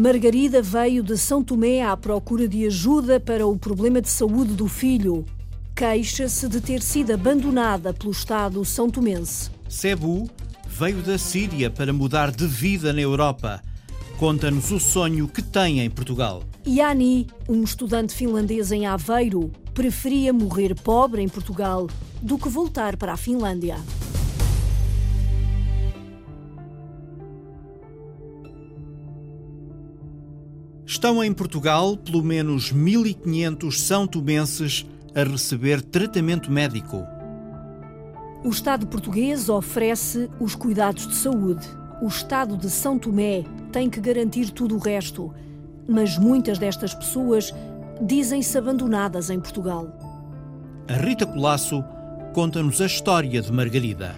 Margarida veio de São Tomé à procura de ajuda para o problema de saúde do filho. Queixa-se de ter sido abandonada pelo Estado são tomense. Cebu veio da Síria para mudar de vida na Europa. Conta-nos o sonho que tem em Portugal. Yani, um estudante finlandês em Aveiro, preferia morrer pobre em Portugal do que voltar para a Finlândia. Estão em Portugal pelo menos 1.500 são tomenses a receber tratamento médico. O Estado português oferece os cuidados de saúde. O Estado de São Tomé tem que garantir tudo o resto. Mas muitas destas pessoas dizem-se abandonadas em Portugal. A Rita Colasso conta-nos a história de Margarida.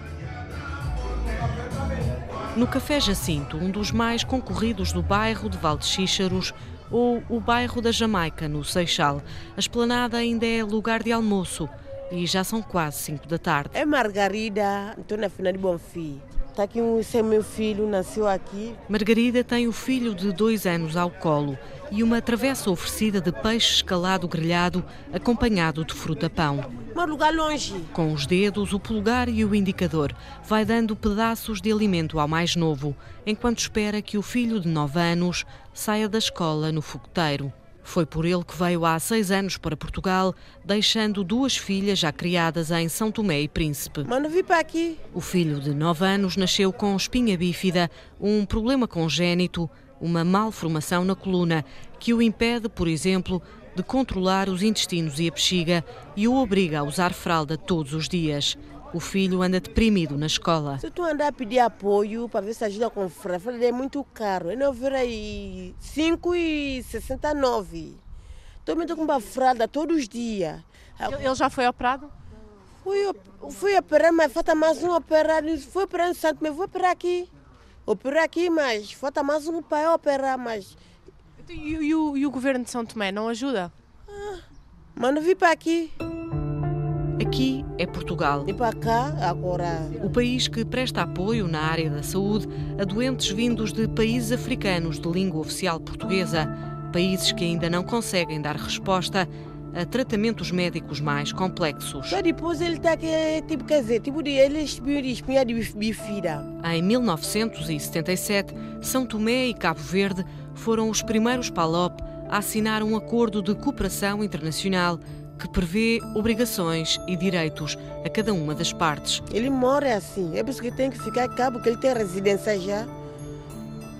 No Café Jacinto, um dos mais concorridos do bairro de Valdexíxaros, ou o bairro da Jamaica, no Seixal, a esplanada ainda é lugar de almoço e já são quase 5 da tarde. É Margarida, estou na final de Bonfim. Está aqui um, esse é meu filho, nasceu aqui. Margarida tem o filho de dois anos ao colo e uma travessa oferecida de peixe escalado grelhado, acompanhado de fruta-pão. Um lugar longe. Com os dedos, o polegar e o indicador, vai dando pedaços de alimento ao mais novo, enquanto espera que o filho de nove anos saia da escola no fogoteiro. Foi por ele que veio há seis anos para Portugal, deixando duas filhas já criadas em São Tomé e Príncipe. Mano, vi para aqui. O filho de nove anos nasceu com espinha bífida, um problema congénito, uma malformação na coluna, que o impede, por exemplo, de controlar os intestinos e a bexiga e o obriga a usar fralda todos os dias. O filho anda deprimido na escola. Se tu andar a pedir apoio para ver se ajuda com fralda, é muito caro. Eu não ver aí 5,69. Estou me com uma fralda todos os dias. Ele já foi operado? Fui, fui operar, mas falta mais um operado. Fui operar em Santo, mas vou operar aqui. Operar aqui, mas falta mais um para operar, mas... E, e, o, e o governo de São Tomé não ajuda? Ah, mas não vi para aqui. Aqui é Portugal. E para cá, agora. O país que presta apoio na área da saúde a doentes vindos de países africanos de língua oficial portuguesa, países que ainda não conseguem dar resposta a tratamentos médicos mais complexos. Depois ele está aqui, tipo, quer dizer, tipo, ele espinha de bifida. Em 1977, São Tomé e Cabo Verde foram os primeiros PALOP a assinar um acordo de cooperação internacional que prevê obrigações e direitos a cada uma das partes. Ele mora assim, é por isso que tem que ficar cá, porque ele tem residência já.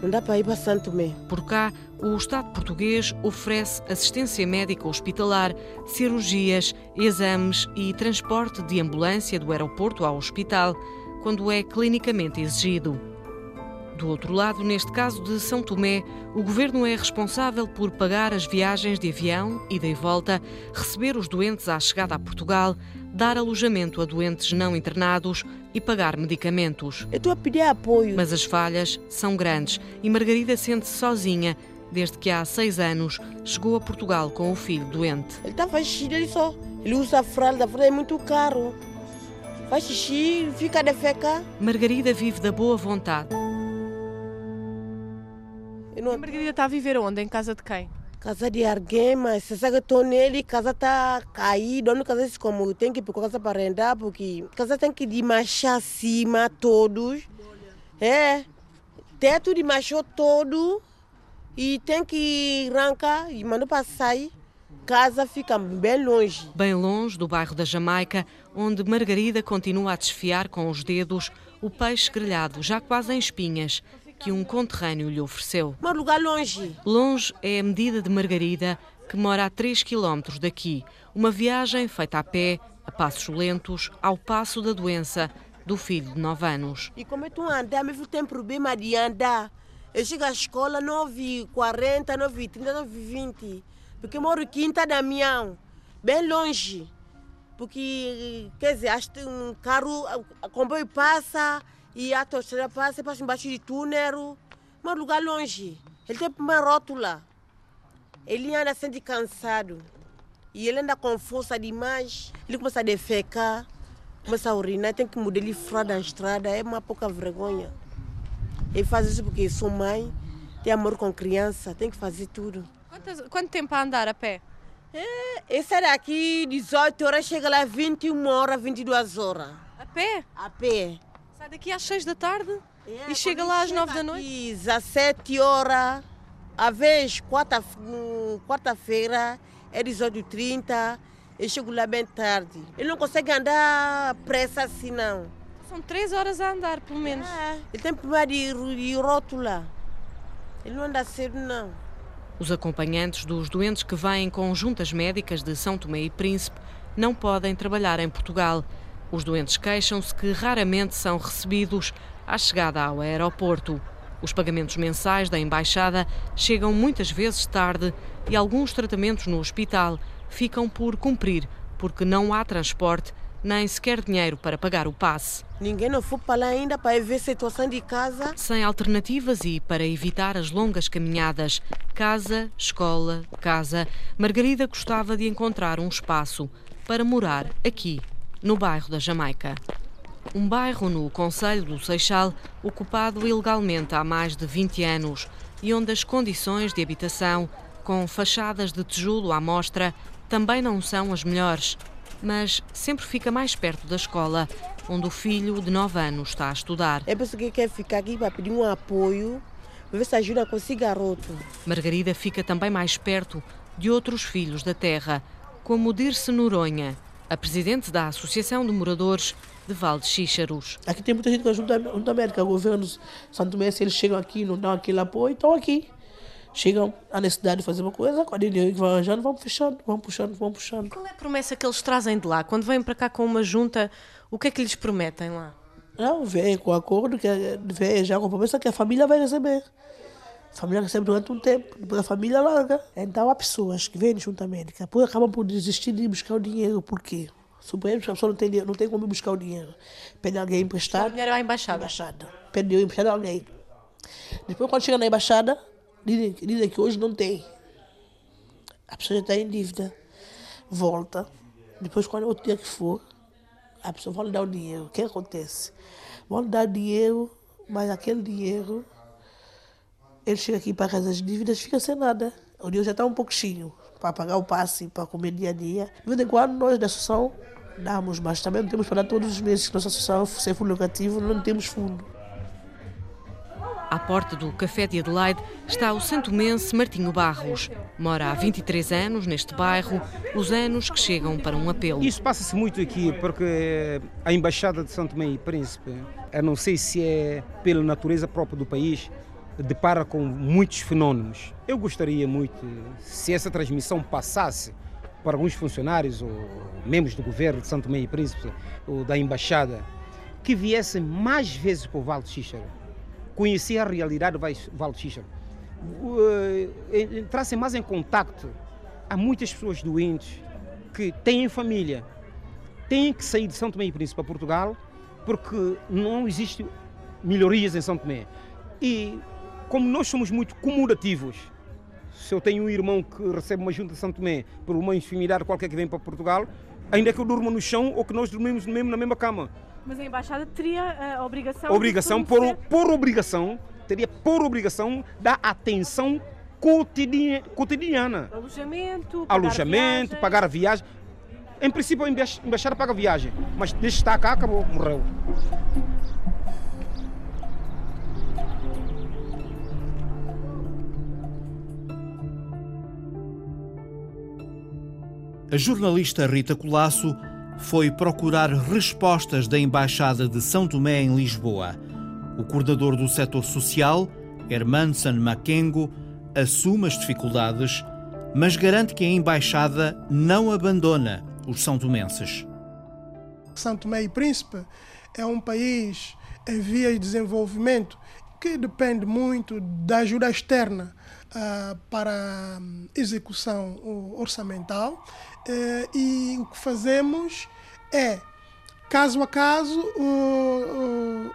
Não dá para ir para Santo Tomé. Por cá, o Estado português oferece assistência médica hospitalar, cirurgias, exames e transporte de ambulância do aeroporto ao hospital, quando é clinicamente exigido. Do outro lado, neste caso de São Tomé, o governo é responsável por pagar as viagens de avião, ida e volta, receber os doentes à chegada a Portugal, dar alojamento a doentes não internados e pagar medicamentos. Eu estou a pedir apoio. Mas as falhas são grandes e Margarida sente-se sozinha desde que há seis anos chegou a Portugal com o filho doente. Ele está faz xixi ele só. Ele usa a fralda, a fralda é muito caro. Faz xixi, fica de feca. Margarida vive da boa vontade. Não... A Margarida está a viver onde? Em casa de quem? Casa de alguém, mas você sabe que estou nele, casa está caída, não casa como tem que ir para casa para arrendar, porque casa tem que desmanchar acima todos. É, teto desmanchou todo e tem que arrancar e mandou para sair. Casa fica bem longe. Bem longe do bairro da Jamaica, onde Margarida continua a desfiar com os dedos o peixe grelhado, já quase em espinhas, que um conterrâneo lhe ofereceu. Um lugar longe. Longe é a medida de Margarida, que mora a 3 quilómetros daqui. Uma viagem feita a pé, a passos lentos, ao passo da doença do filho de 9 anos. E como é tu andar, filho tem problema de andar. Eu chego à escola 9h40, 9h30, 9h20. Porque moro quinta da Damião, bem longe. Porque, quer dizer, um carro, o comboio passa, e a torcida passa, passa embaixo de túnel, mas lugar longe. Ele tem uma rótula. Ele anda sente cansado. E ele anda com força demais. Ele começa a defecar, começa a urinar, tem que mudar ele fora da estrada. É uma pouca vergonha. Ele faz isso porque sou mãe, tem amor com criança, tem que fazer tudo. Quantas, quanto tempo a andar a pé? É, esse daqui, 18 horas, chega lá 21 horas, 22 horas. A pé? A pé. Sai daqui às 6 da tarde É, e chega lá às chega 9 da noite? aqui, 17 horas, a vez, quarta- hum, quarta-feira, é 18h30, eu chego lá bem tarde. Ele não consegue andar pressa assim, não. São 3 horas a andar, pelo menos. É, ele tem problema de, de rótula. Ele não anda cedo, não. Os acompanhantes dos doentes que vêm com juntas médicas de São Tomé e Príncipe não podem trabalhar em Portugal. Os doentes queixam-se que raramente são recebidos à chegada ao aeroporto. Os pagamentos mensais da embaixada chegam muitas vezes tarde e alguns tratamentos no hospital ficam por cumprir, porque não há transporte nem sequer dinheiro para pagar o passe. Ninguém não foi para lá ainda para ver a situação de casa. Sem alternativas e para evitar as longas caminhadas, casa, escola, casa, Margarida gostava de encontrar um espaço para morar aqui, no bairro da Jamaica. Um bairro no Conselho do Seixal, ocupado ilegalmente há mais de 20 anos e onde as condições de habitação, com fachadas de tijolo à mostra, também não são as melhores. Mas sempre fica mais perto da escola, onde o filho de 9 anos está a estudar. É por isso que quer ficar aqui para pedir um apoio, para ver se ajuda com esse garoto. Margarida fica também mais perto de outros filhos da terra, como Dirce Noronha, a presidente da Associação de Moradores de Val de Xíxaros. Aqui tem muita gente que ajuda a América, governos Santo se eles chegam aqui não dão aquele apoio, estão aqui. Chegam à necessidade de fazer uma coisa, com a dinheiro que vai arranjando, vão puxando, vão puxando, vão puxando. Qual é a promessa que eles trazem de lá? Quando vêm para cá com uma junta, o que é que lhes prometem lá? Não, vem com acordo, que vem já com a promessa que a família vai receber. A família recebe durante um tempo, depois a família larga. Então há pessoas que vêm juntamente, que depois acabam por desistir de buscar o dinheiro. Por quê? Suponhamos que a pessoa não tem, dinheiro, não tem como buscar o dinheiro. Pede alguém O emprestado. dinheiro é à embaixada. embaixada. Pede emprestado a alguém. Depois, quando chega na embaixada, dizem, dizem que hoje não tem. A pessoa já está em dívida. Volta. Depois, quando outro dia que for, a pessoa vai lhe dar o dinheiro. O que acontece? Vão lhe dar dinheiro, mas aquele dinheiro, ele chega aqui para as dívidas fica sem nada. O dinheiro já está um cheio para pagar o passe, para comer dia a dia. De vez em quando, nós da associação damos, mas também não temos para dar todos os meses. Nossa associação, sem fundo lucrativo, não temos fundo. À porta do Café de Adelaide está o santomense Martinho Barros. Mora há 23 anos neste bairro, os anos que chegam para um apelo. Isso passa-se muito aqui porque a Embaixada de São Tomé e Príncipe, eu não sei se é pela natureza própria do país, depara com muitos fenómenos. Eu gostaria muito, se essa transmissão passasse para alguns funcionários ou membros do governo de São Tomé e Príncipe ou da Embaixada, que viessem mais vezes para o Vale de Xíxaro, conhecer a realidade do Vale de Xíxaro, eh, entrassem mais em contacto. Há muitas pessoas doentes que têm família, têm que sair de São Tomé e Príncipe para Portugal porque não existe melhorias em São Tomé. E como nós somos muito comodativos, se eu tenho um irmão que recebe uma junta de São Tomé por uma enfermidade qualquer que vem para Portugal, ainda que eu durma no chão ou que nós dormimos mesmo na mesma cama. Mas a embaixada teria a obrigação. Obrigação, por, por obrigação, teria por obrigação da atenção cotidiana. Alojamento, pagar Alojamento, viagem. pagar a viagem. Em princípio, a emba- embaixada paga a viagem, mas desde estar cá, acabou, morreu. A jornalista Rita Colasso foi procurar respostas da Embaixada de São Tomé em Lisboa. O coordenador do setor social, Hermanson Makengo, assume as dificuldades, mas garante que a Embaixada não abandona os são tomenses. São Tomé e Príncipe é um país em vias de desenvolvimento que depende muito da ajuda externa ah, para hum, execução orçamental Eh, e o que fazemos é, caso a caso, oh,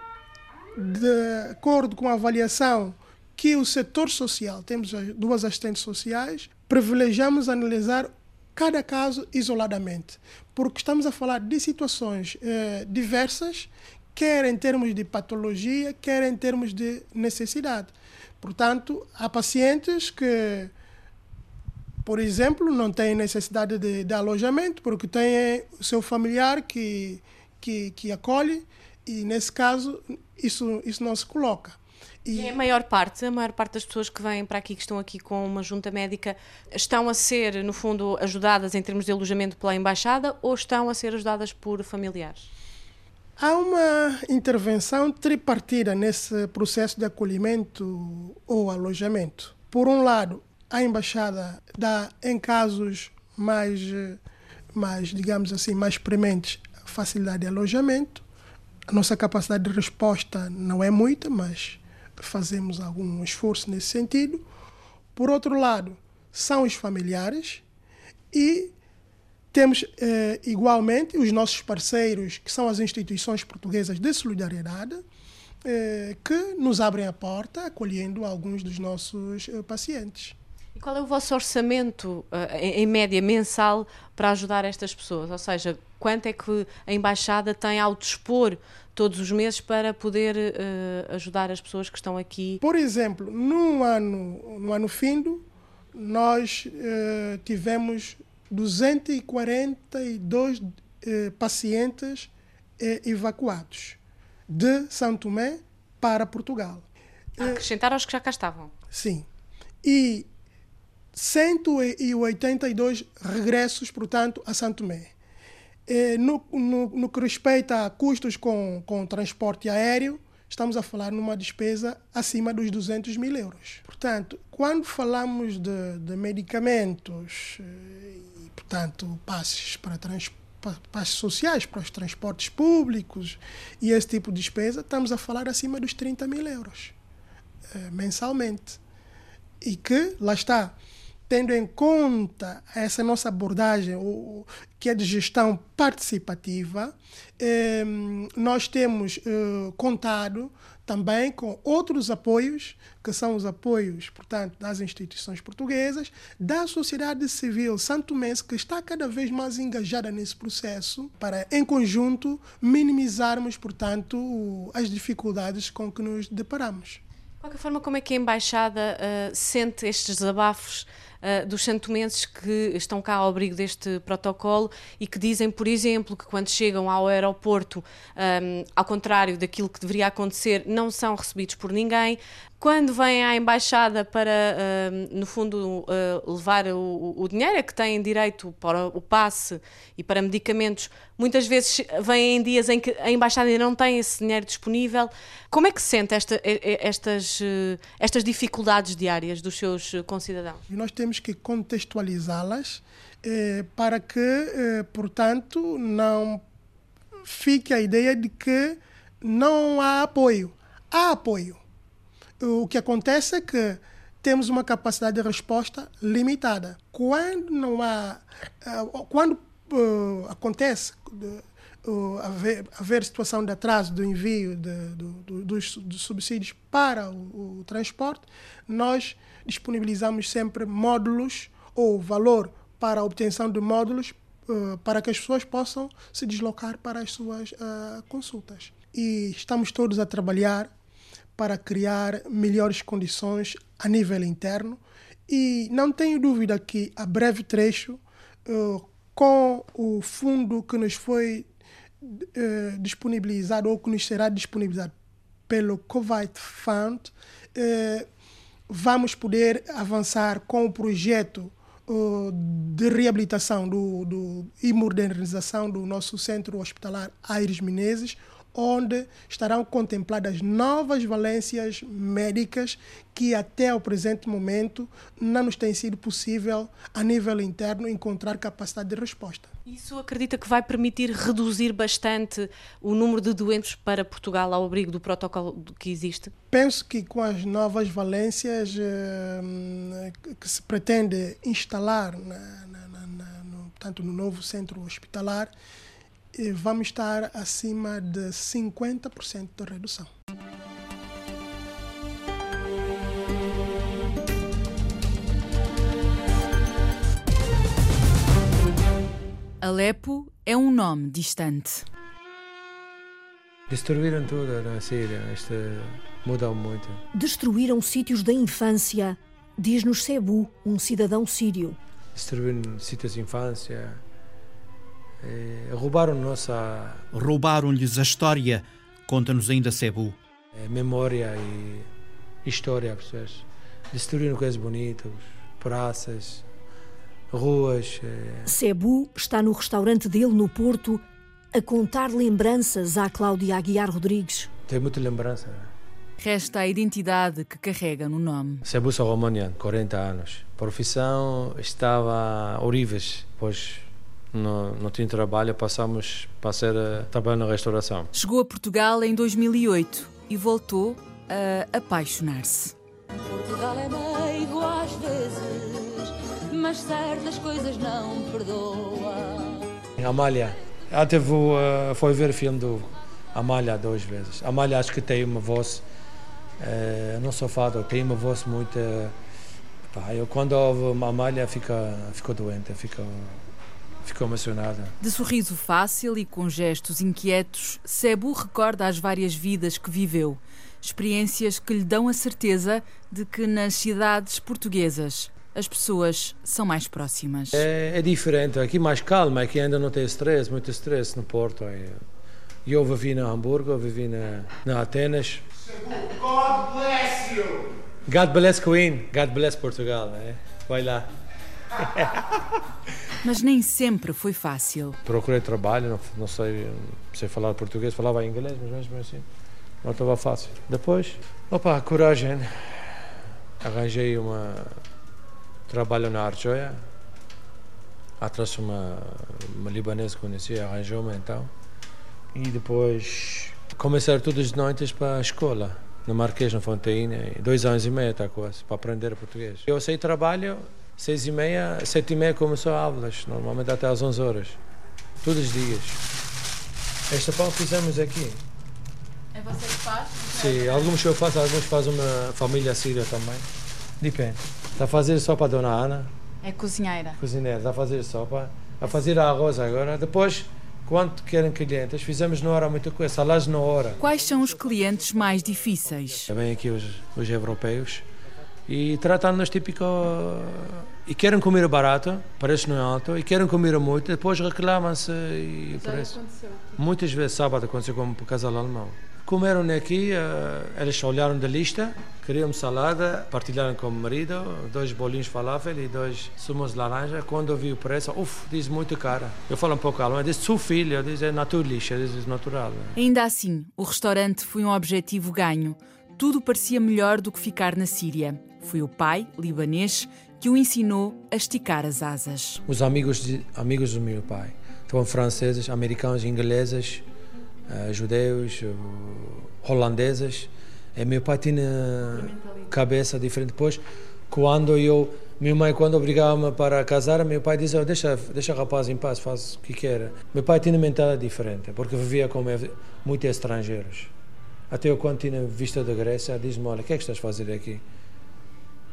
de acordo com a avaliação que o setor social, temos as duas assistentes sociais, privilegiamos analisar cada caso isoladamente, porque estamos a falar de situações eh, diversas, quer em termos de patologia, quer em termos de necessidade. Portanto, há pacientes que, por exemplo, não têm necessidade de, de alojamento porque têm o seu familiar que, que, que acolhe e, nesse caso, isso, isso não se coloca. E é a maior parte, a maior parte das pessoas que vêm para aqui, que estão aqui com uma junta médica, estão a ser, no fundo, ajudadas em termos de alojamento pela embaixada ou estão a ser ajudadas por familiares? Há uma intervenção tripartida nesse processo de acolhimento ou alojamento. Por um lado, a embaixada dá, em casos mais, mais digamos assim, mais prementes, facilidade de alojamento. A nossa capacidade de resposta não é muita, mas fazemos algum esforço nesse sentido. Por outro lado, são os familiares e temos eh, igualmente os nossos parceiros, que são as instituições portuguesas de solidariedade, eh, que nos abrem a porta acolhendo alguns dos nossos eh, pacientes. E qual é o vosso orçamento, em média, mensal para ajudar estas pessoas? Ou seja, quanto é que a Embaixada tem ao dispor todos os meses para poder uh, ajudar as pessoas que estão aqui? Por exemplo, no ano, no ano findo, nós uh, tivemos 242 uh, eh, pacientes evacuados de São Tomé para Portugal. A acrescentar aos que já cá estavam? Sim. E 182 regressos, portanto, a São Tomé. Eh, no, no, no, que respeita a custos com, com transporte aéreo, estamos a falar numa despesa acima dos 200 mil euros. Portanto, quando falamos de, de medicamentos eh, portanto, passes para passes sociais para os transportes públicos e esse tipo de despesa, estamos a falar acima dos 30 mil euros eh, mensalmente. E que, lá está, tendo em conta essa nossa abordagem, que é de gestão participativa, eh, nós temos eh, contado também com outros apoios, que são os apoios, portanto, das instituições portuguesas, da sociedade civil santomense, que está cada vez mais engajada nesse processo, para, em conjunto, minimizarmos, portanto, as dificuldades com que nos deparamos. De qualquer forma, como é que a Embaixada uh, sente estes desabafos uh, dos santomenses que estão cá ao abrigo deste protocolo e que dizem, por exemplo, que quando chegam ao aeroporto, um, ao contrário daquilo que deveria acontecer, não são recebidos por ninguém, quando vêm à embaixada para, uh, no fundo, uh, levar o, o, dinheiro a que têm direito para o passe e para medicamentos, muitas vezes vêm em dias em que a embaixada ainda não tem esse dinheiro disponível. Como é que se sente esta, estas, estas dificuldades diárias dos seus concidadãos? Nós temos que contextualizá-las eh, para que, eh, portanto, não fique a ideia de que não há apoio. Há apoio o que acontece é que temos uma capacidade de resposta limitada. Quando não há, eh, quando uh, acontece uh, haver, haver situação de atraso do envio de, do, do, dos, dos, subsídios para o, o, transporte, nós disponibilizamos sempre módulos ou valor para a obtenção de módulos uh, para que as pessoas possam se deslocar para as suas consultas. E estamos todos a trabalhar para criar melhores condições a nível interno e não tenho dúvida que a breve trecho, uh, com o fundo que nos foi uh, disponibilizado ou que nos será disponibilizado pelo Covid Fund, uh, vamos poder avançar com o projeto de reabilitação do, do, e modernização do nosso centro hospitalar Aires Menezes, onde estarão contempladas novas valências médicas que até o presente momento não nos tem sido possível, a nível interno, encontrar capacidade de resposta. Isso acredita que vai permitir reduzir bastante o número de doentes para Portugal ao abrigo do protocolo que existe? Penso que com as novas valências eh, que se pretende instalar na, na, na, no, tanto no novo centro hospitalar, vamos estar acima de 50% de redução. Alepo é um nome distante. Destruíram tudo na Síria, isto mudou muito. Destruíram sítios da infância, diz-nos Cebu, um cidadão sírio. Destruíram sítios de infância, eh, roubaram nossa. Roubaram-lhes a história, conta-nos ainda Cebu. Eh, memória e história, pessoas. Destruíram coisas bonitas, praças, ruas. Eh. Cebu está no restaurante dele no Porto a contar lembranças à Cláudia Aguiar Rodrigues. Tem muita lembrança. Resta a identidade que carrega no nome. Cebu sou romaniano, 40 anos. Profissão estava horríveis, pois não, não tinha trabalho, passamos para ser eh, trabalho na restauração. Chegou a Portugal em 2008 e voltou a apaixonar-se. Portugal é meio às vezes, mas certas coisas não perdoa. Amália, até vou, uh, foi ver o filme do Amália duas vezes. Amália acho que tem uma voz, uh, não sou fado, tem uma voz muito... Uh, pá, eu quando ouvo Amália fico doente, fico ficou emocionada. De sorriso fácil e com gestos inquietos, Cebu recorda as várias vidas que viveu. Experiências que lhe dão a certeza de que nas cidades portuguesas as pessoas são mais próximas. É, é diferente, aqui mais calma, aqui ainda não tem estresse, muito estresse no Porto. Eu vivi na Hamburgo, eu vivi na, na Atenas. God bless you! God bless Queen, God bless Portugal, né? vai lá. Mas nem sempre foi fácil. Procurei trabalho, não, não sei, sei falar português, falava inglês, mas mesmo assim não estava fácil. Depois, opa, coragem. Arranjei uma trabalho na Arjoia. Atrás uma, uma libanesa que conhecia, arranjou-me então. E depois comecei todas as noites para a escola, no Marquês, na Fontaine. Dois anos e meio, tá, quase, para aprender português. Eu sei trabalho seis e meia, sete e meia começou aulas, normalmente até às onze horas, todos os dias. Esta pão fizemos aqui. É você que faz? Sim, alguns eu faço, alguns faz uma família síria também. Depende. Está a fazer sopa a dona Ana. É cozinheira. Cozinheira, está a fazer sopa. A fazer arroz agora. Depois, quando querem clientes, fizemos na hora muita coisa, saladas na hora. Quais são os clientes mais difíceis? Vêm aqui os, os europeus e tratam-nos típico e querem comer barato, preço não é alto, e querem comer muito, depois reclamam-se e o preço. Muitas vezes sábado aconteceu com o casal alemão. Comeram aqui, uh, eles olharam da lista, queriam salada, partilharam com o marido, dois bolinhos de falafel e dois sumos de laranja. Quando eu vi o preço, uff, diz muito cara. Eu falo um pouco alemão, diz zu viel, diz é naturlich, diz natural. Ainda assim, o restaurante foi um objetivo ganho. Tudo parecia melhor do que ficar na Síria. Foi o pai, libanês, que o ensinou a esticar as asas. Os amigos, de, amigos do meu pai são franceses, americanos, ingleses, uh, judeus, uh, holandeses. E meu pai tinha cabeça diferente. Depois, quando eu minha mãe, quando obrigava-me para casar, meu pai dizia: deixa, deixa o rapaz em paz, faz o que quer. Meu pai tinha mentalidade diferente, porque vivia com muitos estrangeiros. Até eu, quando tinha vista da Grécia, diz-me: Olha, o que é que estás a fazer aqui?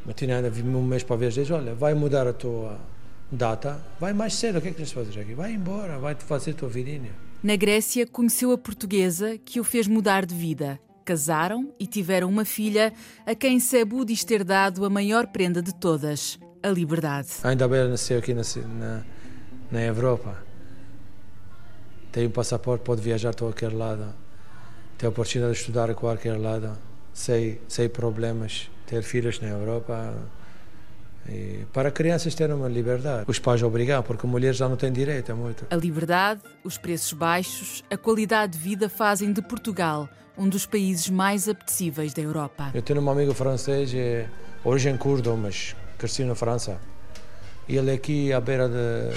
Matinana, vi um mês para ver, diz, olha, vai mudar a tua data, vai mais cedo, o que é que tens de fazer aqui? Vai embora, vai-te fazer a tua vidinha. Na Grécia, conheceu a portuguesa que o fez mudar de vida. Casaram e tiveram uma filha a quem Cebu diz ter dado a maior prenda de todas, a liberdade. Ainda bem nasceu aqui na, na, na Europa. Tem um passaporte, pode viajar a qualquer lado. Tem a oportunidade de estudar a qualquer lado, sem, sem problemas ter filhos na Europa. E para crianças terem uma liberdade. Os pais obrigam, porque a mulher já não tem direito a muito. A liberdade, os preços baixos, a qualidade de vida fazem de Portugal um dos países mais apetecíveis da Europa. Eu tenho um amigo francês, é origem curdo, mas cresceu na França. E ele aqui à beira de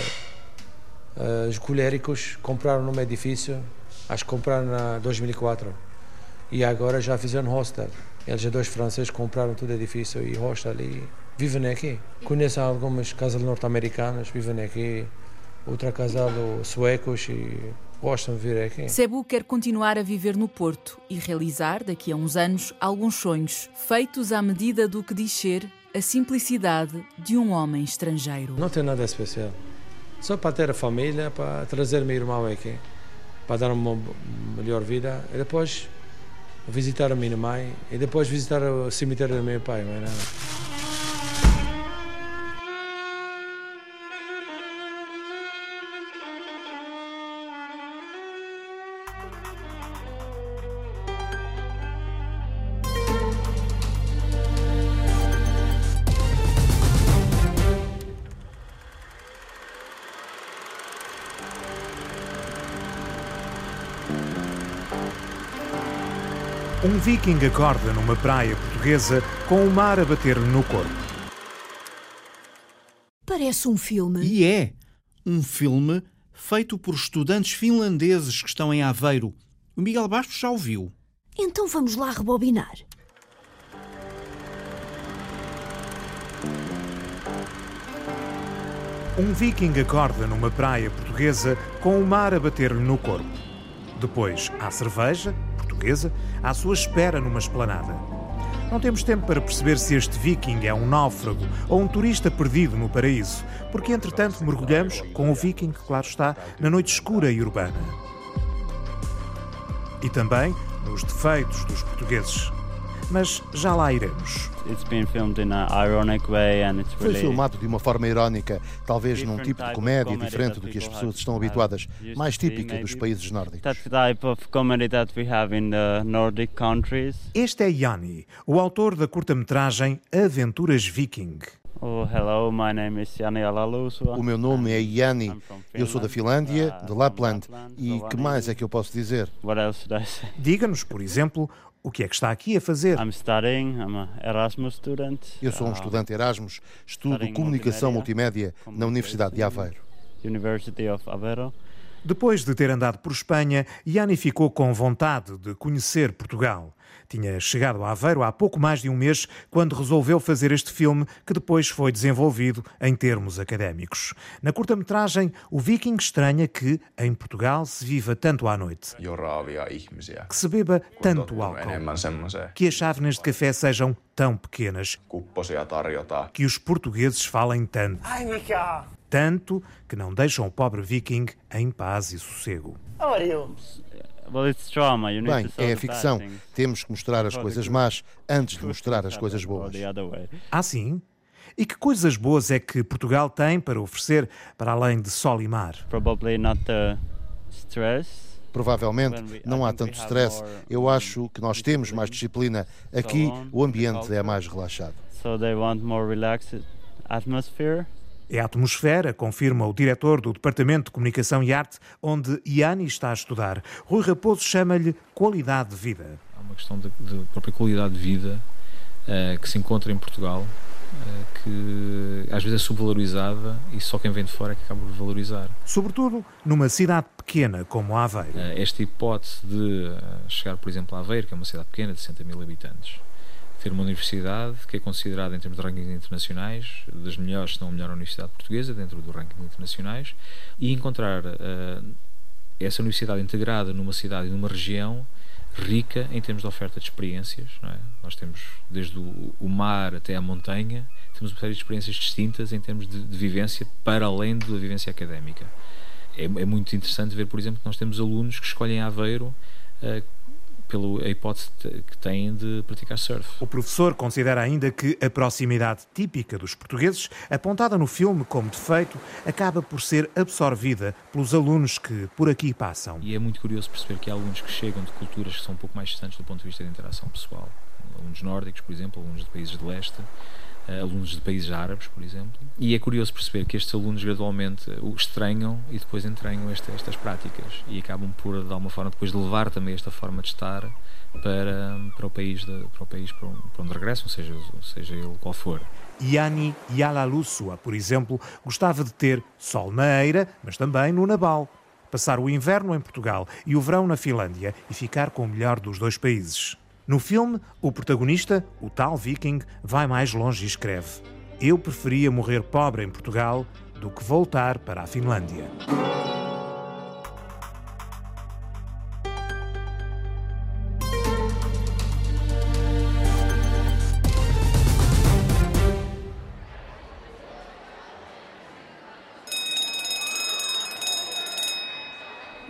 uh, os coléricos compraram num edifício, acho que compraram em 2004. E agora já fizeram hostel. Eles dois franceses compraram todo o edifício e hostel e vivem aqui. Conheço algumas casas norte-americanas, vivem aqui, outra casal suecos e gostam de vir aqui. Cebu quer continuar a viver no Porto e realizar, daqui a uns anos, alguns sonhos, feitos à medida do que diz ser a simplicidade de um homem estrangeiro. Não tem nada especial. Só para ter a família, para trazer meu irmão aqui. para dar uma melhor vida e depois visitar a minha mãe e depois visitar o cemitério do meu pai. Não é nada. Viking acorda numa praia portuguesa com o mar a bater-lhe no corpo. Parece um filme. E é um filme feito por estudantes finlandeses que estão em Aveiro. O Miguel Bastos já o viu. Então vamos lá rebobinar. Um viking acorda numa praia portuguesa com o mar a bater-lhe no corpo. Depois há cerveja, portuguesa, à sua espera numa esplanada. Não temos tempo para perceber se este viking é um náufrago ou um turista perdido no paraíso, porque entretanto mergulhamos, com o viking, claro está, na noite escura e urbana. E também nos defeitos dos portugueses. Mas já lá iremos. Foi filmado de uma forma irónica, talvez num tipo de comédia diferente do que as pessoas estão habituadas, mais típica dos países nórdicos. Este é Yanni, o autor da curta-metragem Aventuras Viking. Oh, hello, my name is Yanni. O meu nome é Yanni. Eu sou da Finlândia, de Lapland. E que mais é que eu posso dizer? Diga-nos, por exemplo, o que é que está aqui a fazer? I'm studying, I'm a Erasmus student. Eu sou um estudante Erasmus, estudo comunicação multimédia na Universidade de Aveiro. University of Aveiro. Depois de ter andado por Espanha, Yanni ficou com vontade de conhecer Portugal. Tinha chegado a Aveiro há pouco mais de um mês quando resolveu fazer este filme, que depois foi desenvolvido em termos académicos. Na curta-metragem, o viking estranha que, em Portugal, se viva tanto à noite. Que se beba tanto álcool. Que as chávenas de café sejam tão pequenas. Que os portugueses falem tanto. Tanto que não deixam o pobre viking em paz e sossego. Bem, é a ficção. Temos que mostrar as coisas más antes de mostrar as coisas boas. Ah, sim? E que coisas boas é que Portugal tem para oferecer para além de sol e mar? Provavelmente não há tanto stress. Eu acho que nós temos mais disciplina. Aqui o ambiente é mais relaxado. É a atmosfera, confirma o diretor do Departamento de Comunicação e Arte, onde Iani está a estudar. Rui Raposo chama-lhe qualidade de vida. Há uma questão de, de própria qualidade de vida uh, que se encontra em Portugal, uh, que às vezes é subvalorizada e só quem vem de fora é que acaba por valorizar. Sobretudo numa cidade pequena como Aveiro. Uh, esta hipótese de chegar, por exemplo, a Aveiro, que é uma cidade pequena de 60 mil habitantes, ter uma universidade que é considerada em termos de rankings internacionais das melhores, se não a melhor universidade portuguesa dentro do ranking internacionais e encontrar uh, essa universidade integrada numa cidade e numa região rica em termos de oferta de experiências. É? Nós temos desde o, o, mar até a montanha, temos uma série de experiências distintas em termos de, de vivência para além da vivência académica. É, é, muito interessante ver, por exemplo, que nós temos alunos que escolhem Aveiro uh, pela hipótese que têm de praticar surf. O professor considera ainda que a proximidade típica dos portugueses, apontada no filme como defeito, acaba por ser absorvida pelos alunos que por aqui passam. E é muito curioso perceber que há alunos que chegam de culturas que são um pouco mais distantes do ponto de vista de interação pessoal. Alunos nórdicos, por exemplo, alunos de países de leste, alunos de países árabes, por exemplo. E é curioso perceber que estes alunos gradualmente o estranham e depois entranham esta, estas práticas e acabam por, de alguma forma, depois de levar também esta forma de estar para, para o país, de, para, o país para, onde regressam, seja, seja ele qual for. Yanni Yalalusua, por exemplo, gostava de ter sol na Eira, mas também no Nabal. Passar o inverno em Portugal e o verão na Finlândia e ficar com o melhor dos dois países. No filme, o protagonista, o tal viking, vai mais longe e escreve: Eu preferia morrer pobre em Portugal do que voltar para a Finlândia.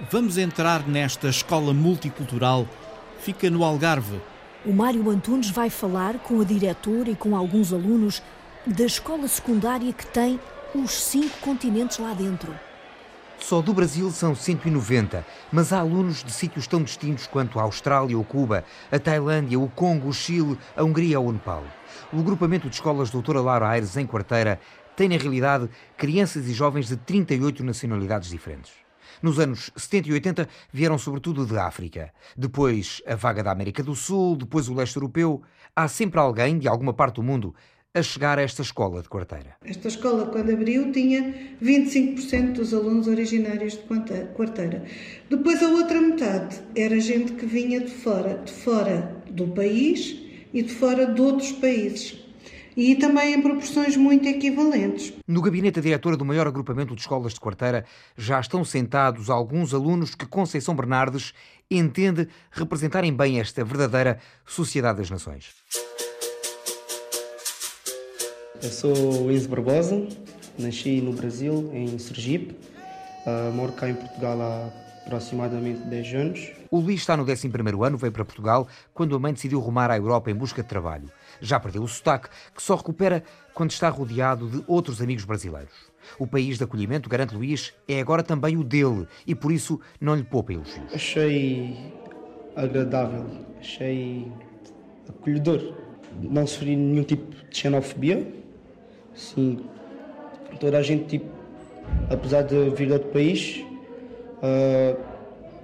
Vamos entrar nesta escola multicultural. Fica no Algarve. O Mário Antunes vai falar com a diretora e com alguns alunos da escola secundária que tem os cinco continentes lá dentro. Só do Brasil são 190, mas há alunos de sítios tão distintos quanto a Austrália ou Cuba, a Tailândia, o Congo, o Chile, a Hungria ou o Nepal. O agrupamento de escolas Doutora Laura Aires, em Quarteira, tem na realidade crianças e jovens de 38 nacionalidades diferentes. Nos anos 70 e 80 vieram sobretudo de África, depois a vaga da América do Sul, depois o leste europeu. Há sempre alguém de alguma parte do mundo a chegar a esta escola de quarteira. Esta escola, quando abriu, tinha 25% dos alunos originários de quarteira. Depois, a outra metade era gente que vinha de fora, de fora do país e de fora de outros países. E também em proporções muito equivalentes. No gabinete da diretora do maior agrupamento de escolas de quarteira já estão sentados alguns alunos que Conceição Bernardes entende representarem bem esta verdadeira Sociedade das Nações. Eu sou Luís Barbosa, nasci no Brasil, em Sergipe. Uh, moro cá em Portugal há aproximadamente 10 anos. O Luís está no 11 ano, veio para Portugal quando a mãe decidiu rumar à Europa em busca de trabalho. Já perdeu o sotaque, que só recupera quando está rodeado de outros amigos brasileiros. O país de acolhimento, garante Luís, é agora também o dele e por isso não lhe poupa elogios. Achei agradável, achei acolhedor. Não sofri nenhum tipo de xenofobia Sim, toda a gente, tipo, apesar de vir de outro país, uh,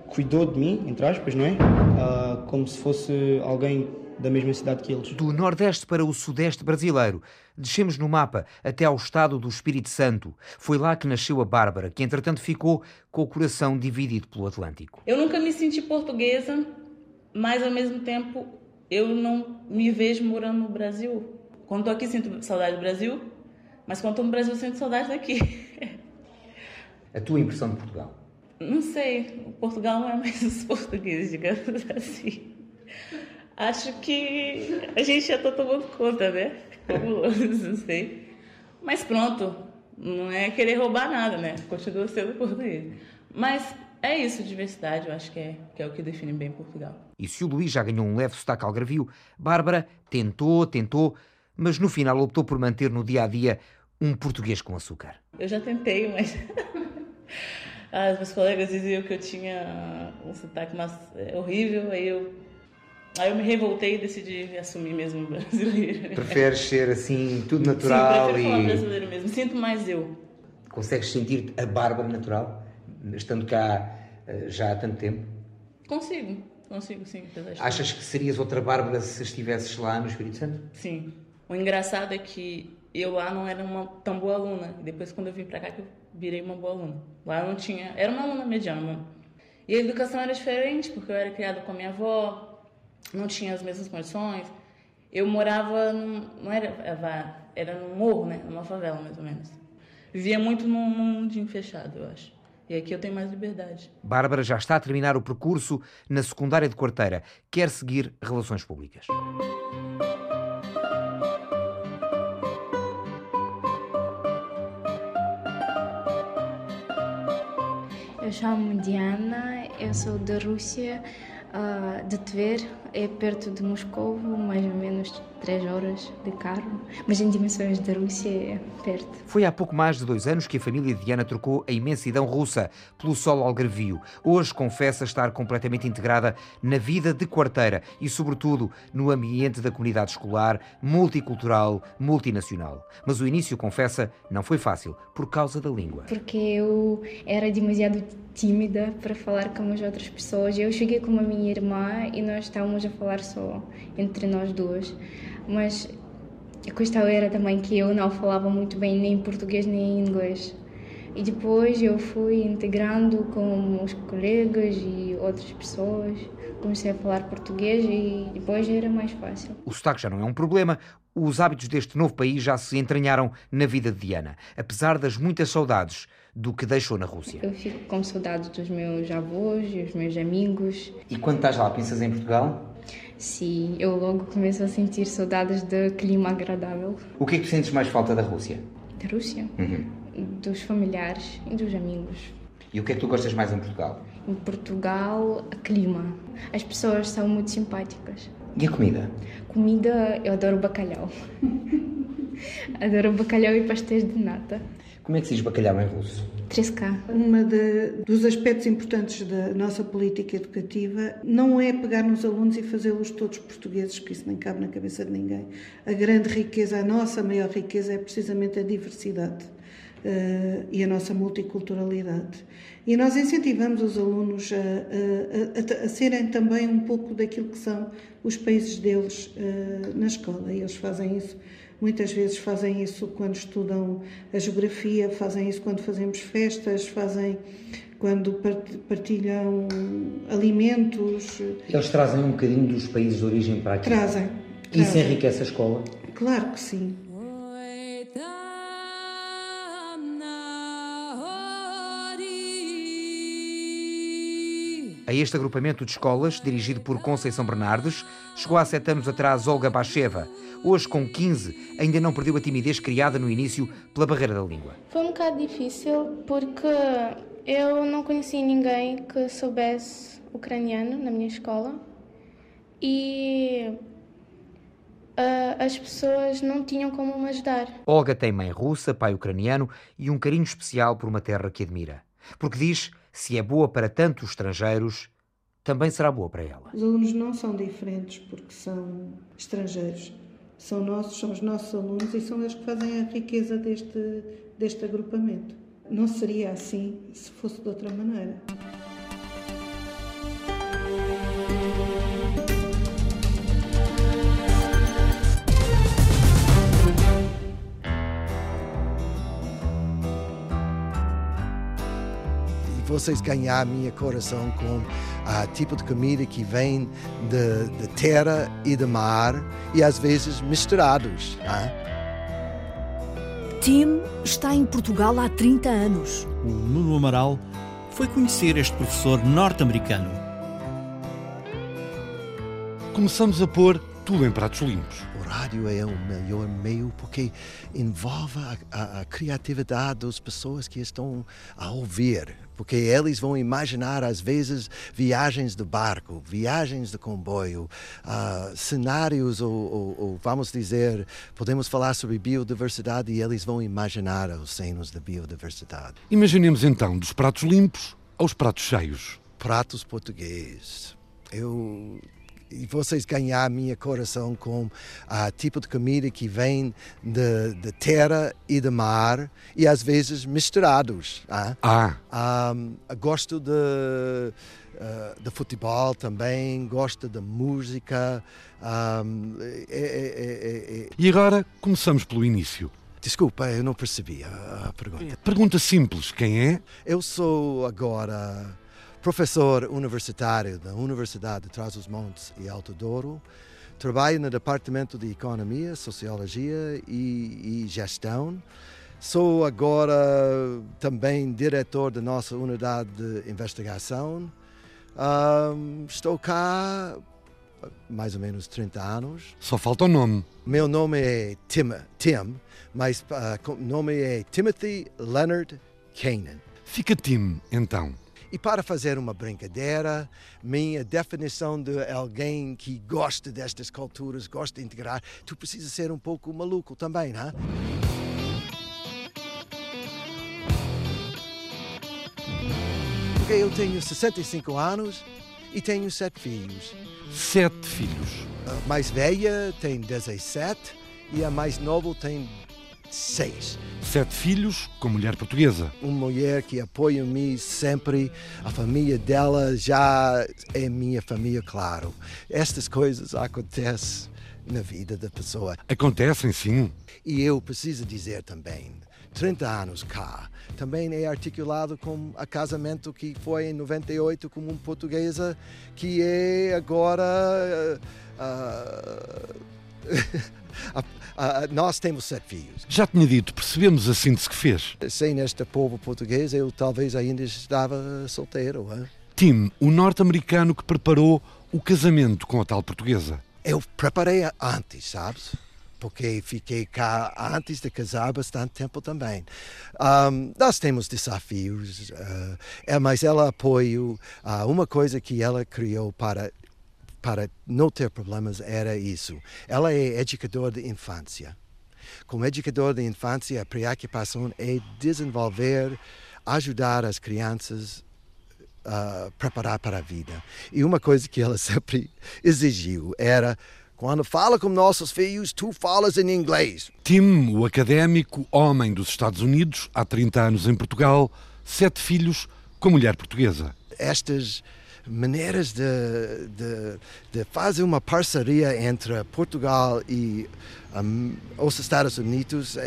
cuidou de mim, entre aspas, não é? Uh, como se fosse alguém da mesma cidade que eles. Do Nordeste para o Sudeste brasileiro, descemos no mapa até ao estado do Espírito Santo. Foi lá que nasceu a Bárbara, que entretanto ficou com o coração dividido pelo Atlântico. Eu nunca me senti portuguesa, mas ao mesmo tempo eu não me vejo morando no Brasil. Quando estou aqui sinto saudade do Brasil, mas quando estou no Brasil, sinto saudade daqui. A tua impressão de Portugal? Não sei. Portugal não é mais os portugueses, digamos assim. Acho que a gente já está tomando conta, né? não sei. Mas pronto, não é querer roubar nada, né? Continua sendo português. Mas é isso, diversidade, eu acho que é, que é o que define bem Portugal. E se o Luís já ganhou um leve sotaque algarvio, Bárbara tentou, tentou, mas no final optou por manter no dia a dia um português com açúcar. Eu já tentei, mas os meus colegas diziam que eu tinha um sotaque é, horrível, aí eu, aí eu me revoltei e decidi assumir mesmo brasileiro. Preferes ser assim, tudo natural? Sim, prefiro e... falar brasileiro mesmo, sinto mais eu. Consegues sentir a Bárbara natural, estando cá eh, já há tanto tempo? Consigo, consigo sim. Achas que serias outra Bárbara se estivesses lá no Espírito Santo? Sim. O engraçado é que eu lá não era uma tão boa aluna. Depois, quando eu vim para cá, que eu virei uma boa aluna. Lá eu não tinha... Era uma aluna mediana. E a educação era diferente, porque eu era criada com a minha avó, não tinha as mesmas condições. Eu morava... Num, não era... Era num morro, né? Numa favela, mais ou menos. Vivia muito num, num mundinho fechado, eu acho. E aqui eu tenho mais liberdade. Bárbara já está a terminar o percurso na secundária de quarteira. Quer seguir relações públicas. Eu chamo Diana, eu sou da Rússia, uh, de Tver, é perto de Moscou, mais ou menos três horas de carro, mas em dimensões da Rússia é perto. Foi há pouco mais de dois anos que a família de Diana trocou a imensidão russa pelo solo algarvio. Hoje confessa estar completamente integrada na vida de quarteira e, sobretudo, no ambiente da comunidade escolar, multicultural, multinacional. Mas o início, confessa, não foi fácil por causa da língua. Porque eu era demasiado tímida para falar com as outras pessoas. Eu cheguei com a minha irmã e nós estávamos a falar só entre nós duas mas a questão era também que eu não falava muito bem nem português nem inglês. E depois eu fui integrando com os colegas e outras pessoas, comecei a falar português e depois era mais fácil. O sotaque já não é um problema, os hábitos deste novo país já se entranharam na vida de Diana, apesar das muitas saudades do que deixou na Rússia. Eu fico com saudades dos meus avós e os meus amigos. E quando estás lá, pensas em Portugal? Sim, eu logo começo a sentir saudades do clima agradável. O que é que sentes mais falta da Rússia? Da Rússia? Uhum. Dos familiares e dos amigos. E o que é que tu gostas mais em Portugal? em Portugal, o clima. As pessoas são muito simpáticas. E a comida? Comida, eu adoro bacalhau. adoro bacalhau e pastéis de nata. Como é que se diz bacalhau em russo? Treska. Um dos aspectos importantes da nossa política educativa não é pegar nos alunos e fazê-los todos portugueses, que isso nem cabe na cabeça de ninguém. A grande riqueza, a nossa maior riqueza é precisamente a diversidade uh, e a nossa multiculturalidade. E nós incentivamos os alunos a, a, a, a, serem também um pouco daquilo que são os países deles uh, na escola, e eles fazem isso Muitas vezes fazem isso quando estudam a geografia, fazem isso quando fazemos festas, fazem quando partilham alimentos. Eles trazem um bocadinho dos países de origem para aqui? Trazem. Isso trazem. enriquece a escola? Claro que sim. A este agrupamento de escolas, dirigido por Conceição Bernardes, chegou há sete anos atrás Olga Bacheva. Hoje, com 15, ainda não perdeu a timidez criada no início pela barreira da língua. Foi um bocado difícil porque eu não conhecia ninguém que soubesse ucraniano na minha escola e uh, as pessoas não tinham como me ajudar. Olga tem mãe russa, pai ucraniano e um carinho especial por uma terra que admira. Porque diz se é boa para tantos estrangeiros, também será boa para ela. Os alunos não são diferentes porque são estrangeiros. São nossos, são os nossos alunos e são eles que fazem a riqueza deste, deste agrupamento. Não seria assim se fosse de outra maneira. Vocês ganhar minha coração com a tipo de comida que vem de, de terra e de mar e às vezes misturados. Hein? Tim está em Portugal há 30 anos. O Nuno Amaral foi conhecer este professor norte-americano. Começamos a pôr tudo em pratos limpos. O rádio é o melhor meio porque envolve a, a, a criatividade das pessoas que estão a ouvir porque eles vão imaginar às vezes viagens de barco, viagens de comboio, uh, cenários ou, ou, ou, vamos dizer, podemos falar sobre biodiversidade e eles vão imaginar os senos da biodiversidade. Imaginemos então dos pratos limpos aos pratos cheios. Pratos portugueses. Eu e vocês ganhar minha coração com a tipo de comida que vem de, de terra e de mar e às vezes misturados. Ah. ah. Gosto de, uh, de futebol também, gosto de música. Um, é, é, é, e agora começamos pelo início. Desculpa, eu não percebi a pergunta. Pergunta simples: quem é? Eu sou agora professor universitário da Universidade de Trás-os-Montes e Alto Douro. Trabalho no Departamento de Economia, Sociologia e, e Gestão. Sou agora também diretor da nossa unidade de investigação. Um, estou cá há mais ou menos 30 anos. Só falta o nome. Meu nome é Tim, Tim mas o uh, nome é Timothy Leonard Kanan. Fica Tim, então. E para fazer uma brincadeira, minha definição de alguém que gosta destas culturas, gosta de integrar, tu precisa ser um pouco maluco também, não é? Porque eu tenho 65 anos e tenho sete filhos. Sete filhos? A mais velha tem 17 e a mais nova tem seis. Sete filhos com mulher portuguesa. Uma mulher que apoia-me sempre. A família dela já é minha família, claro. Estas coisas acontecem na vida da pessoa. Acontecem, sim. E eu preciso dizer também, 30 anos cá, também é articulado com a casamento que foi em 98 com uma portuguesa que é agora... Uh, uh, Uh, nós temos sete filhos. Já tinha dito, percebemos a síntese que fez. Sem este povo português, eu talvez ainda estava solteiro. Hein? Tim, o norte-americano que preparou o casamento com a tal portuguesa. Eu preparei antes, sabes? porque fiquei cá antes de casar bastante tempo também. Um, nós temos desafios, uh, é, mas ela apoio. Uh, uma coisa que ela criou para para não ter problemas era isso. Ela é educadora de infância. Como educadora de infância, a preocupação é desenvolver, ajudar as crianças a preparar para a vida. E uma coisa que ela sempre exigiu era quando fala com nossos filhos, tu falas em inglês. Tim, o académico, homem dos Estados Unidos, há 30 anos em Portugal, sete filhos com mulher portuguesa. Estas maneiras de, de, de fazer uma parceria entre Portugal e um, os Estados Unidos é,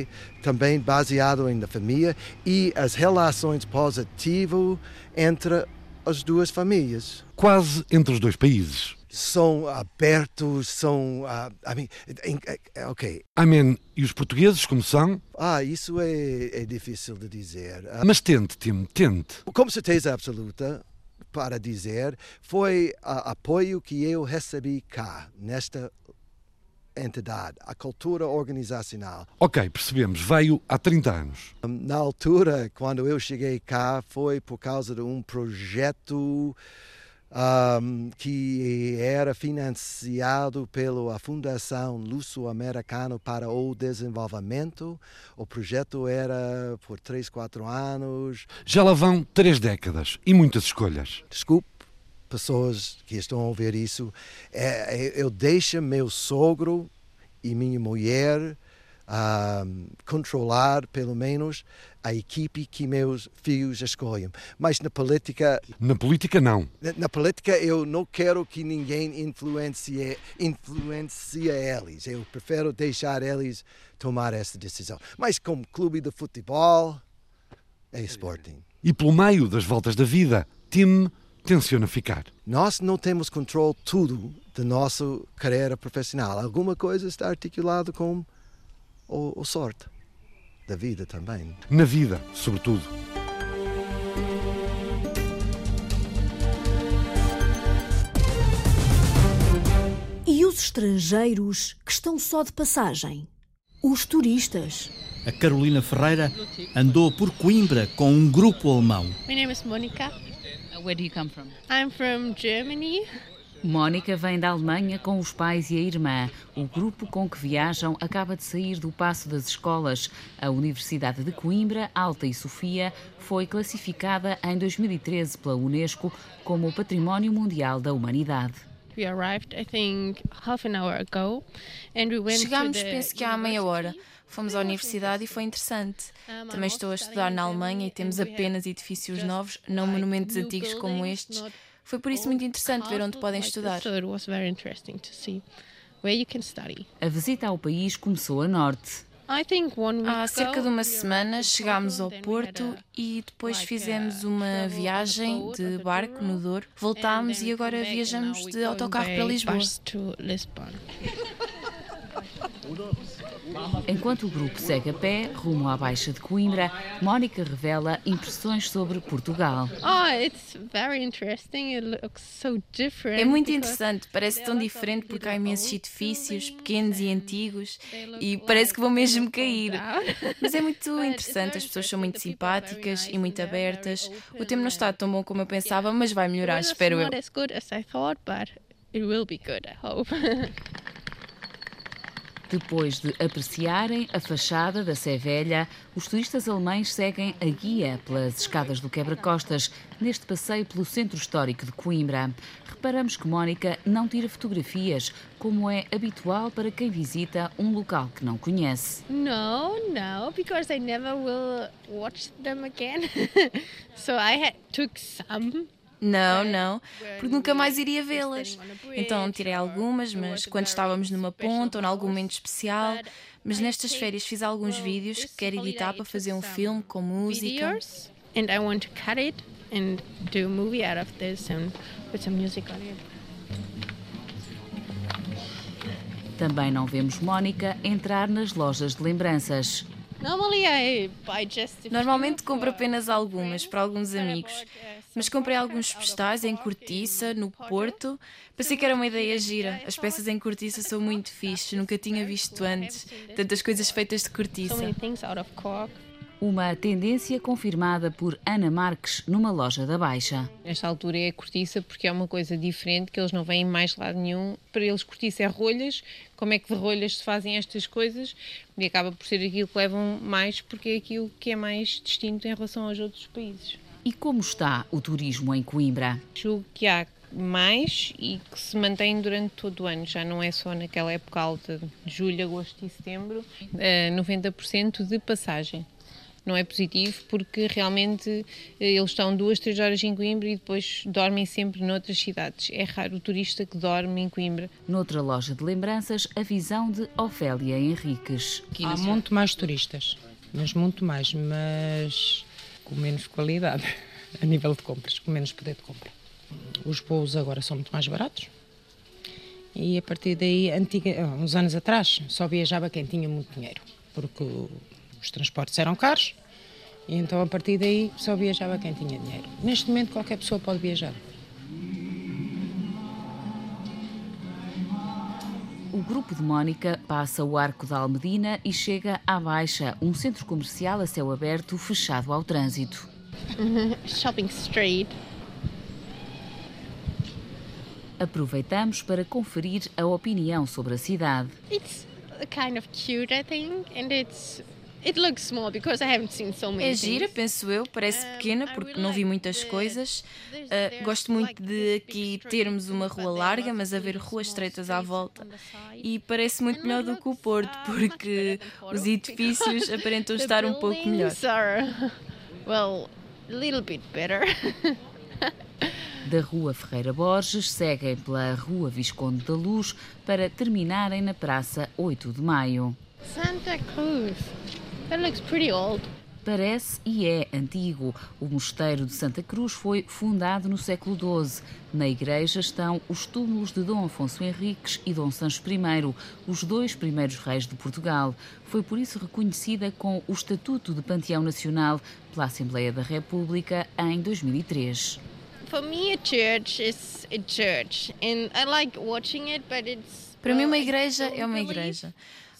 é também baseado na família e as relações positivas entre as duas famílias. Quase entre os dois países. São abertos, são. Uh, I mean, ok. Amém. E os portugueses, como são? Ah, isso é, é difícil de dizer. Uh, Mas tente, Tim, tente. Com certeza absoluta, para dizer foi o apoio que eu recebi cá, nesta entidade, a cultura organizacional. Ok, percebemos. Veio há 30 anos. Na altura, quando eu cheguei cá, foi por causa de um projeto um, que era financiado pela Fundação Luso-Americana para o Desenvolvimento. O projeto era por 3, 4 anos. Já lá vão três décadas e muitas escolhas. Desculpe, pessoas que estão a ouvir isso, é, é, eu deixo meu sogro e minha mulher um, controlar, pelo menos, a equipe que meus filhos escolhem. Mas na política. Na política, não. Na, na política, eu não quero que ninguém influencie, influencie eles. Eu prefiro deixar eles tomar essa decisão. Mas como clube de futebol, é Sporting. E pelo meio das voltas da vida, Tim tenciona ficar. Nós não temos controle tudo da nossa carreira profissional. Alguma coisa está articulada com ou, ou sorte. Da vida também. Na vida, sobretudo. E os estrangeiros que estão só de passagem? Os turistas. A Carolina Ferreira andou por Coimbra com um grupo alemão. My name is Monica. Where do you come from? I'm from Germany. Mónica vem da Alemanha com os pais e a irmã. O grupo com que viajam acaba de sair do Passo das Escolas. A Universidade de Coimbra, Alta e Sofia foi classificada em 2013 pela Unesco como Património Mundial da Humanidade. Chegámos, penso que há meia hora. Fomos à universidade e foi interessante. Também estou a estudar na Alemanha e temos apenas edifícios novos, não monumentos antigos como estes. Foi por isso muito interessante ver onde podem estudar. A visita ao país começou a norte. Há cerca de uma semana chegámos ao Porto e depois fizemos uma viagem de barco no Douro. Voltámos e agora viajamos de autocarro para Lisboa. Enquanto o grupo segue a pé, rumo à Baixa de Coimbra, Mónica revela impressões sobre Portugal. Oh, é muito interessante, parece tão diferente porque há imensos edifícios, pequenos e antigos, e parece que vão mesmo cair. Mas é muito interessante, as pessoas são muito simpáticas e muito abertas. O tempo não está tão bom como eu pensava, mas vai melhorar, espero eu. It will be good, I hope. Depois de apreciarem a fachada da Sé Velha, os turistas alemães seguem a guia pelas escadas do quebra-costas neste passeio pelo centro histórico de Coimbra. Reparamos que Mónica não tira fotografias, como é habitual para quem visita um local que não conhece. No, no, because I never will watch them again. so I had, took some não, não, porque nunca mais iria vê-las. Então tirei algumas, mas quando estávamos numa ponta ou em algum momento especial. Mas nestas férias fiz alguns vídeos que quero editar para fazer um filme com música. And I want to cut it and do a movie out of this and put some music on it. Também não vemos Mónica entrar nas lojas de lembranças. Normalmente compro apenas algumas para alguns amigos. Mas comprei alguns postais em cortiça, no Porto. Pensei que era uma ideia gira. As peças em cortiça são muito fixes, nunca tinha visto antes. Tantas coisas feitas de cortiça. Uma tendência confirmada por Ana Marques numa loja da Baixa. Nesta altura é a cortiça porque é uma coisa diferente, que eles não vêm mais lado nenhum. Para eles cortiça é rolhas, como é que de rolhas se fazem estas coisas e acaba por ser aquilo que levam mais porque é aquilo que é mais distinto em relação aos outros países. E como está o turismo em Coimbra? Julgo que há mais e que se mantém durante todo o ano, já não é só naquela época alta de julho, agosto e setembro, 90% eh, de passagem não é positivo porque realmente eh, eles estão duas, três horas em Coimbra e depois dormem sempre noutras cidades. É raro o turista que dorme em Coimbra. Noutra loja de lembranças, a visão de Ofélia Henriques. Há muito mais turistas, mas muito mais, mas com menos qualidade a nível de compras, com menos poder de compra. Os voos agora são muito mais baratos. E a partir daí, antiga, uns anos atrás, só viajava quem tinha muito dinheiro, porque os transportes eram caros, e então a partir daí só viajava quem tinha dinheiro. Neste momento qualquer pessoa pode viajar. O grupo de Mónica passa o Arco da Almedina e chega à Baixa, um centro comercial a céu aberto fechado ao trânsito. Shopping Street. Aproveitamos para conferir a opinião sobre a cidade. It's kind of cute, I think, and it's It looks small because I haven't seen so many é gira, penso eu, parece pequena porque não vi muitas coisas. Uh, gosto muito de aqui termos uma rua larga, mas haver ruas estreitas à volta. E parece muito melhor do que o Porto, porque os edifícios aparentam estar um pouco melhor. Well, a little bit better. Da Rua Ferreira Borges seguem pela Rua Visconde da Luz para terminarem na Praça 8 de Maio. Santa Cruz. That looks pretty old. Parece e é antigo. O Mosteiro de Santa Cruz foi fundado no século XII. Na igreja estão os túmulos de Dom Afonso Henriques e Dom Sancho I, os dois primeiros reis de Portugal. Foi por isso reconhecida com o Estatuto de Panteão Nacional pela Assembleia da República em 2003. For me, a church is a church, and I like watching it, but it's. Para mim, uma igreja é uma igreja.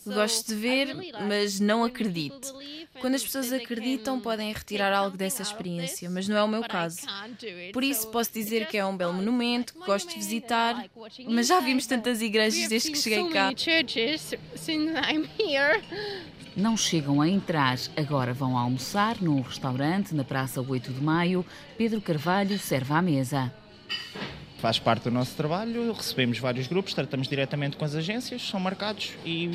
Gosto de ver, mas não acredito. Quando as pessoas acreditam, podem retirar algo dessa experiência, mas não é o meu caso. Por isso, posso dizer que é um belo monumento, que gosto de visitar, mas já vimos tantas igrejas desde que cheguei cá. Não chegam a entrar, agora vão almoçar num restaurante na Praça 8 de Maio. Pedro Carvalho serve à mesa faz parte do nosso trabalho, recebemos vários grupos, tratamos diretamente com as agências, são marcados e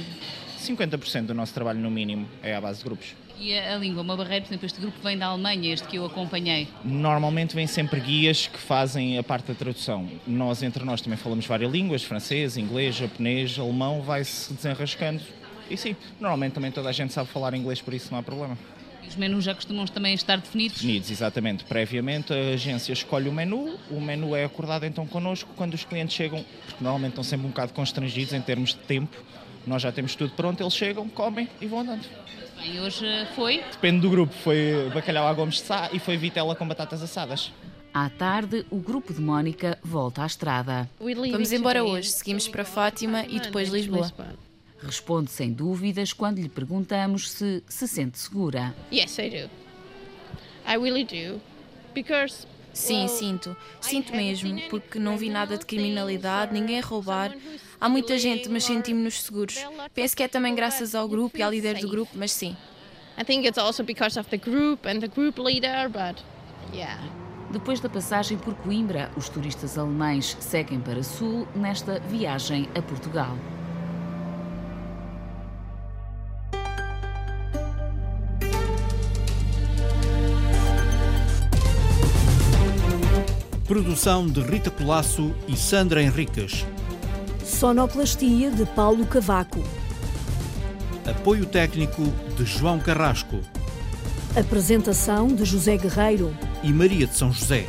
50% do nosso trabalho, no mínimo, é à base de grupos. E a, a, língua, uma barreira, por exemplo, este grupo vem da Alemanha, este que eu acompanhei? Normalmente vêm sempre guias que fazem a parte da tradução. Nós, entre nós, também falamos várias línguas, francês, inglês, japonês, alemão, vai-se desenrascando. E sim, normalmente também toda a gente sabe falar inglês, por isso não há problema. Os menus já costumam também estar definidos? Definidos, exatamente. Previamente a agência escolhe o menu, o menu é acordado então connosco quando os clientes chegam, porque normalmente estão sempre um bocado constrangidos em termos de tempo. Nós já temos tudo pronto, eles chegam, comem e vão andando. Bem, hoje foi? Depende do grupo. Foi bacalhau à gomes de sá e foi vitela com batatas assadas. À tarde, o grupo de Mónica volta à estrada. Vamos embora hoje. Seguimos para Fátima e depois Lisboa. Responde sem dúvidas quando lhe perguntamos se se sente segura. Yes, I do. I really do. Because Sim, sinto. Sinto mesmo, porque não vi nada de criminalidade, ninguém a roubar. Há muita gente, mas sentimos-nos seguros. Penso que é também graças ao grupo e à líder do grupo, mas sim. I think it's also because of the group and the group leader, but yeah. Depois da passagem por Coimbra, os turistas alemães seguem para sul nesta viagem a Portugal. Produção de Rita Colasso e Sandra Henriques. Sonoplastia de Paulo Cavaco. Apoio técnico de João Carrasco. Apresentação de José Guerreiro e Maria de São José.